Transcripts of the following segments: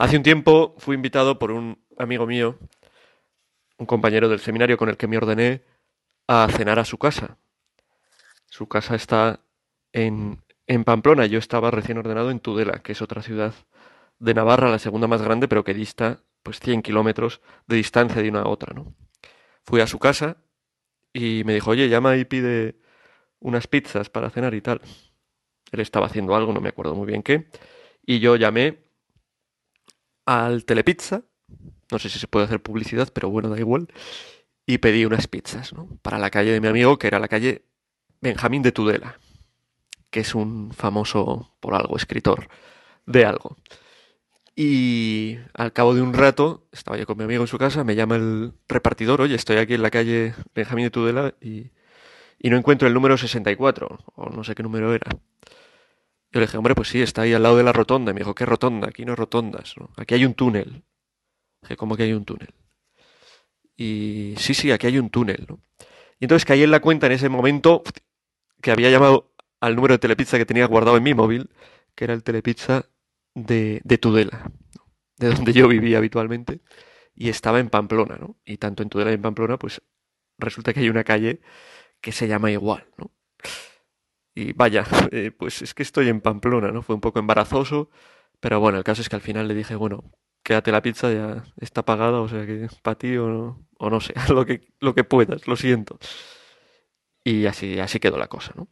Hace un tiempo fui invitado por un amigo mío, un compañero del seminario con el que me ordené, a cenar a su casa. Su casa está en, en Pamplona. Yo estaba recién ordenado en Tudela, que es otra ciudad de Navarra, la segunda más grande, pero que dista pues 100 kilómetros de distancia de una a otra, ¿no? Fui a su casa y me dijo, oye, llama y pide unas pizzas para cenar y tal. Él estaba haciendo algo, no me acuerdo muy bien qué. Y yo llamé al Telepizza, no sé si se puede hacer publicidad, pero bueno, da igual, y pedí unas pizzas, ¿no? Para la calle de mi amigo, que era la calle Benjamín de Tudela, que es un famoso, por algo, escritor de algo. Y al cabo de un rato, estaba yo con mi amigo en su casa, me llama el repartidor, oye, estoy aquí en la calle Benjamín de Tudela y, y no encuentro el número 64, o no sé qué número era. Yo le dije, hombre, pues sí, está ahí al lado de la rotonda. Y me dijo, ¿qué rotonda? Aquí no hay rotondas, ¿no? Aquí hay un túnel. Dije, ¿cómo que hay un túnel? Y sí, sí, aquí hay un túnel, ¿no? Y entonces caí en la cuenta en ese momento que había llamado al número de Telepizza que tenía guardado en mi móvil, que era el Telepizza de, de Tudela, de donde yo vivía habitualmente, y estaba en Pamplona, ¿no? Y tanto en Tudela y en Pamplona, pues resulta que hay una calle que se llama igual, ¿no? Y vaya, eh, pues es que estoy en Pamplona, ¿no? Fue un poco embarazoso, pero bueno, el caso es que al final le dije, bueno, quédate la pizza, ya está pagada, o sea que para ti o no, o no sé, lo que, lo que puedas, lo siento. Y así, así quedó la cosa, ¿no?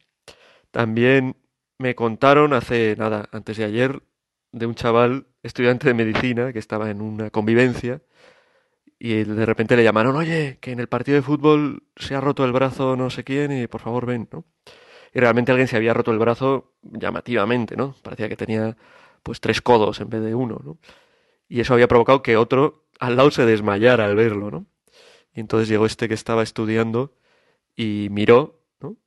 También me contaron hace nada, antes de ayer, de un chaval estudiante de medicina que estaba en una convivencia y de repente le llamaron, oye, que en el partido de fútbol se ha roto el brazo no sé quién y por favor ven, ¿no? Y realmente alguien se había roto el brazo llamativamente, ¿no? Parecía que tenía pues tres codos en vez de uno, ¿no? Y eso había provocado que otro al lado se desmayara al verlo, ¿no? Y entonces llegó este que estaba estudiando y miró, ¿no?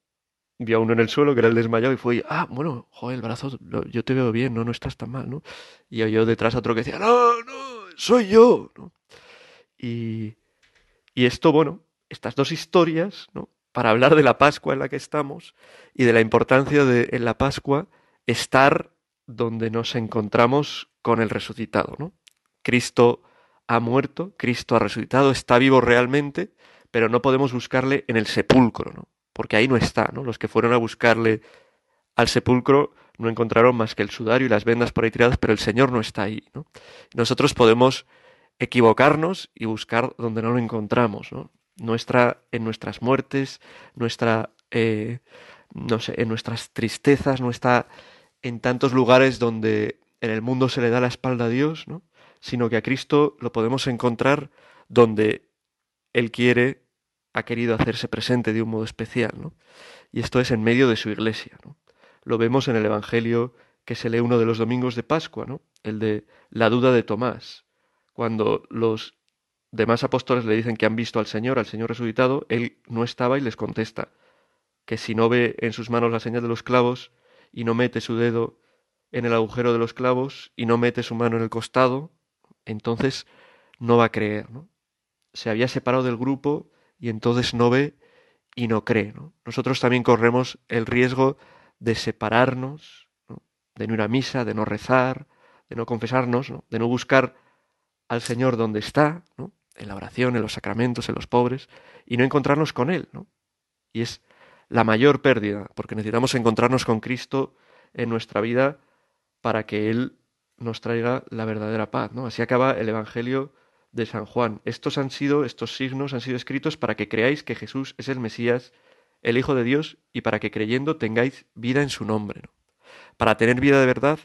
Vio a uno en el suelo que era el desmayado y fue, ah, bueno, joder, el brazo, yo te veo bien, no, no estás tan mal, ¿no? Y oyó detrás a otro que decía, no, no, soy yo, ¿no? Y, y esto, bueno, estas dos historias, ¿no? Para hablar de la Pascua en la que estamos y de la importancia de en la Pascua estar donde nos encontramos con el resucitado, ¿no? Cristo ha muerto, Cristo ha resucitado, está vivo realmente, pero no podemos buscarle en el sepulcro, ¿no? Porque ahí no está, ¿no? Los que fueron a buscarle al sepulcro no encontraron más que el sudario y las vendas por ahí tiradas, pero el Señor no está ahí, ¿no? Nosotros podemos equivocarnos y buscar donde no lo encontramos, ¿no? Nuestra, en nuestras muertes, nuestra, eh, no sé, en nuestras tristezas, no está en tantos lugares donde en el mundo se le da la espalda a Dios, ¿no? sino que a Cristo lo podemos encontrar donde Él quiere, ha querido hacerse presente de un modo especial, ¿no? Y esto es en medio de su iglesia, ¿no? Lo vemos en el Evangelio que se lee uno de los domingos de Pascua, ¿no? El de la duda de Tomás, cuando los demás apóstoles le dicen que han visto al Señor, al Señor resucitado, Él no estaba y les contesta que si no ve en sus manos la señal de los clavos y no mete su dedo en el agujero de los clavos y no mete su mano en el costado, entonces no va a creer, ¿no? Se había separado del grupo y entonces no ve y no cree, ¿no? Nosotros también corremos el riesgo de separarnos, ¿no? de no ir a misa, de no rezar, de no confesarnos, ¿no? de no buscar al Señor donde está, ¿no? En la oración, en los sacramentos, en los pobres, y no encontrarnos con Él, ¿no? Y es la mayor pérdida, porque necesitamos encontrarnos con Cristo en nuestra vida para que Él nos traiga la verdadera paz. ¿no? Así acaba el Evangelio de San Juan. Estos han sido, estos signos han sido escritos para que creáis que Jesús es el Mesías, el Hijo de Dios, y para que creyendo tengáis vida en su nombre. ¿no? Para tener vida de verdad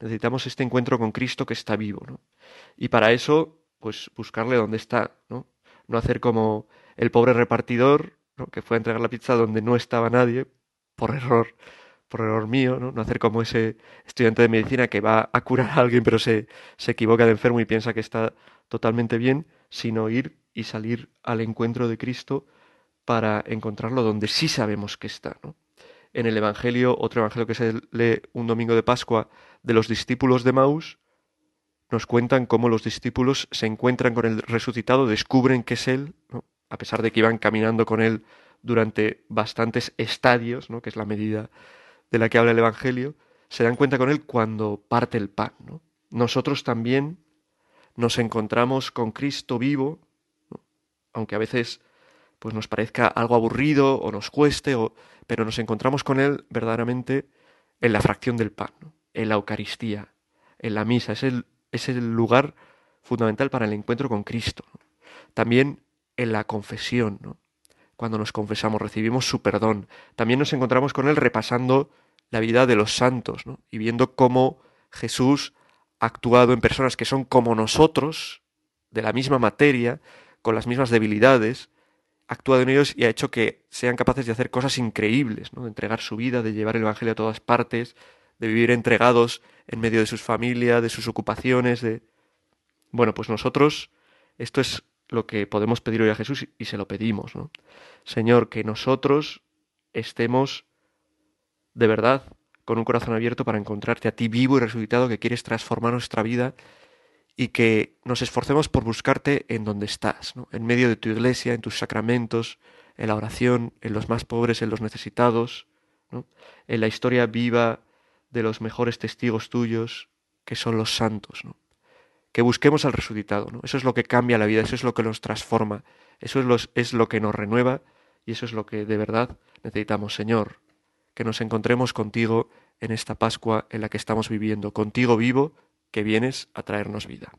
necesitamos este encuentro con Cristo que está vivo. ¿no? Y para eso, pues buscarle dónde está, ¿no? No hacer como el pobre repartidor, ¿no? que fue a entregar la pizza donde no estaba nadie, por error por error mío, ¿no? no hacer como ese estudiante de medicina que va a curar a alguien pero se, se equivoca de enfermo y piensa que está totalmente bien, sino ir y salir al encuentro de Cristo para encontrarlo donde sí sabemos que está. ¿no? En el Evangelio, otro Evangelio que se lee un domingo de Pascua de los discípulos de Maús, nos cuentan cómo los discípulos se encuentran con el resucitado, descubren que es Él, a pesar de que iban caminando con Él durante bastantes estadios, ¿no? que es la medida de la que habla el Evangelio, se dan cuenta con él cuando parte el pan. ¿no? Nosotros también nos encontramos con Cristo vivo, aunque a veces pues nos parezca algo aburrido o nos cueste, o, pero nos encontramos con Él verdaderamente en la fracción del pan, en la Eucaristía, en la misa. Es el, es el lugar fundamental para el encuentro con Cristo. También en la confesión, cuando nos confesamos, recibimos su perdón. También nos encontramos con Él repasando la vida de los santos y viendo cómo Jesús ha actuado en personas que son como nosotros, de la misma materia, con las mismas debilidades, ha actuado en ellos y ha hecho que sean capaces de hacer cosas increíbles, ¿no? de entregar su vida, de llevar el Evangelio a todas partes, de vivir entregados en medio de sus familias, de sus ocupaciones, de... Bueno, pues nosotros, esto es lo que podemos pedir hoy a Jesús y se lo pedimos, ¿no? Señor, que nosotros estemos de verdad con un corazón abierto para encontrarte a ti vivo y resucitado que quieres transformar nuestra vida y que nos esforcemos por buscarte en donde estás, ¿no? en medio de tu iglesia, en tus sacramentos, en la oración, en los más pobres, en los necesitados, ¿no? en la historia viva de los mejores testigos tuyos, que son los santos. ¿no? Que busquemos al resucitado. ¿no? Eso es lo que cambia la vida, eso es lo que nos transforma, eso es es lo que nos renueva y eso es lo que de verdad necesitamos, Señor. Que nos encontremos contigo en esta Pascua en la que estamos viviendo, contigo vivo que vienes a traernos vida.